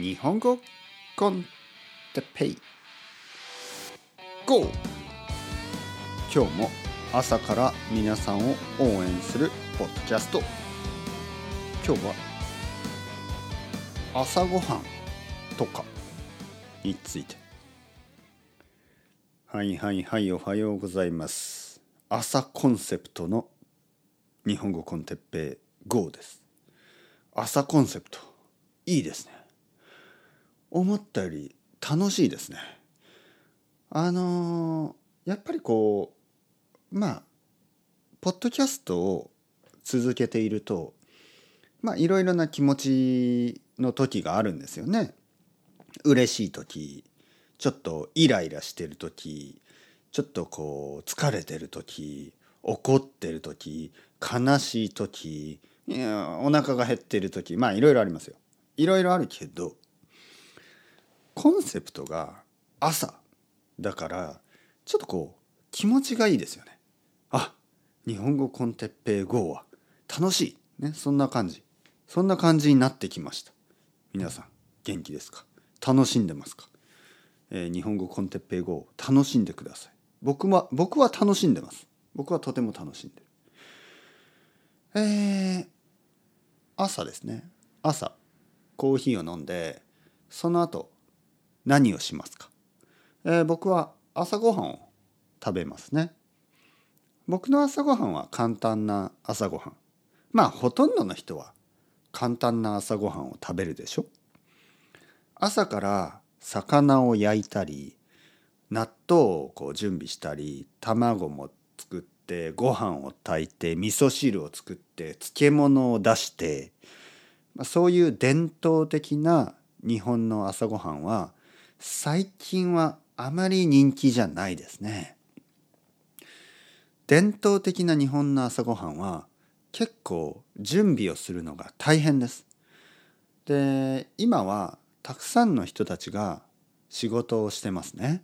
日本語コンテペイ GO! 今日も朝から皆さんを応援するポッドキャスト。今日は朝ごはんとかについて。はいはいはいおはようございます。朝コンセプトの日本語コンテッペイ GO です。朝コンセプトいいですね。思ったより楽しいですね。あのー、やっぱりこうまあポッドキャストを続けているとまあいろいろな気持ちの時があるんですよね。嬉しい時ちょっとイライラしてる時ちょっとこう疲れてる時怒ってる時悲しい時いやお腹が減ってる時まあいろいろありますよ。いろいろあるけどコンセプトが朝だからちょっとこう気持ちがいいですよね。あ日本語コンテッペイ GO は楽しい。ねそんな感じ。そんな感じになってきました。皆さん元気ですか？楽しんでますか、えー、日本語コンテッペイ GO 楽しんでください。僕は僕は楽しんでます。僕はとても楽しんでる。えー、朝ですね。朝コーヒーを飲んでその後何をしますか、えー、僕は朝ごはんを食べますね。僕の朝ごはんは簡単な朝ごはん。まあほとんどの人は簡単な朝ごはんを食べるでしょ。朝から魚を焼いたり納豆をこう準備したり卵も作ってご飯を炊いて味噌汁を作って漬物を出してそういう伝統的な日本の朝ごはんは最近はあまり人気じゃないですね。伝統的な日本の朝ごはんは結構準備をするのが大変です。で今はたくさんの人たちが仕事をしてますね。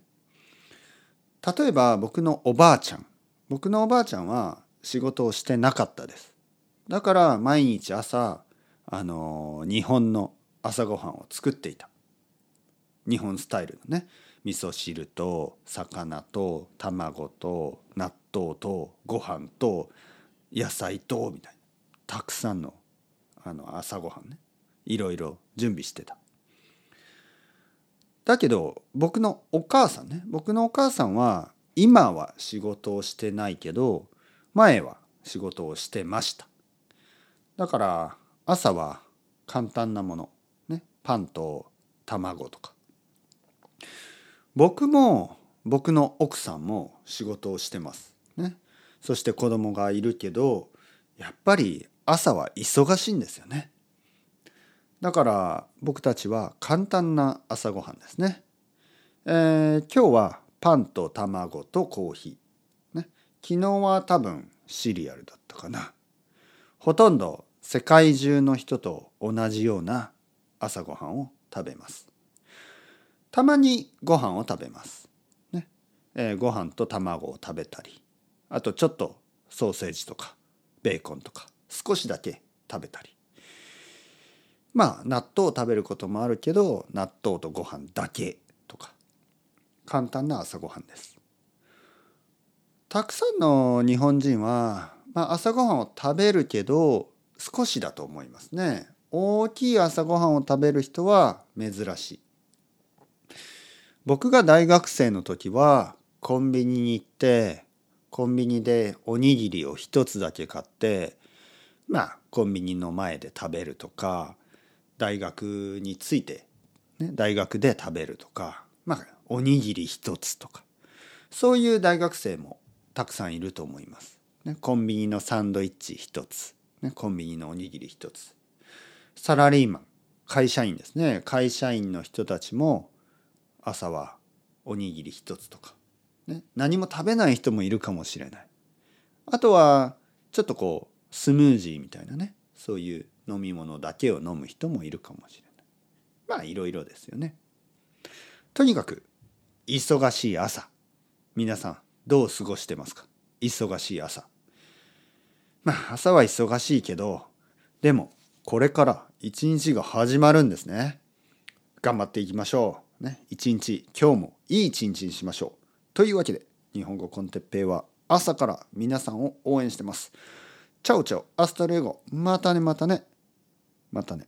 例えば僕のおばあちゃん僕のおばあちゃんは仕事をしてなかったです。だから毎日朝あの日本の朝ごはんを作っていた。日本スタイルのね味噌汁と魚と卵と納豆とご飯と野菜とみたいな。たくさんのあの朝ごはんね。いろいろ準備してた。だけど僕のお母さんね。僕のお母さんは今は仕事をしてないけど前は仕事をしてました。だから朝は簡単なもの。ね。パンと卵とか。僕も僕の奥さんも仕事をしてます。ね。そして子供がいるけどやっぱり朝は忙しいんですよね。だから僕たちは簡単な朝ごはんですね。えー、今日はパンと卵とコーヒー。ね、昨日は多分シリアルだったかな。ほとんど世界中の人と同じような朝ごはんを食べます。たまにご飯を食べます。ねえー、ご飯と卵を食べたりあとちょっとソーセージとかベーコンとか少しだけ食べたりまあ納豆を食べることもあるけど納豆とご飯だけとか簡単な朝ごはんです。たくさんの日本人は、まあ、朝ごはんを食べるけど少しだと思いますね。大きい朝ごはんを食べる人は珍しい。僕が大学生の時はコンビニに行ってコンビニでおにぎりを一つだけ買ってまあコンビニの前で食べるとか大学について、ね、大学で食べるとかまあおにぎり一つとかそういう大学生もたくさんいると思います。ね、コンビニのサンドイッチ一つ、ね、コンビニのおにぎり一つサラリーマン会社員ですね会社員の人たちも朝はおにぎり一つとか、ね、何も食べない人もいるかもしれない。あとはちょっとこうスムージーみたいなねそういう飲み物だけを飲む人もいるかもしれない。まあいろいろですよね。とにかく忙しい朝。皆さんどう過ごしてますか？忙しい朝。まあ朝は忙しいけどでもこれから一日が始まるんですね。頑張っていきましょう。ね、一日今日もいい一日にしましょう。というわけで日本語 con Teppei は朝から皆さんを応援してます。 ciao ciao hasta luego またねまたねまたね。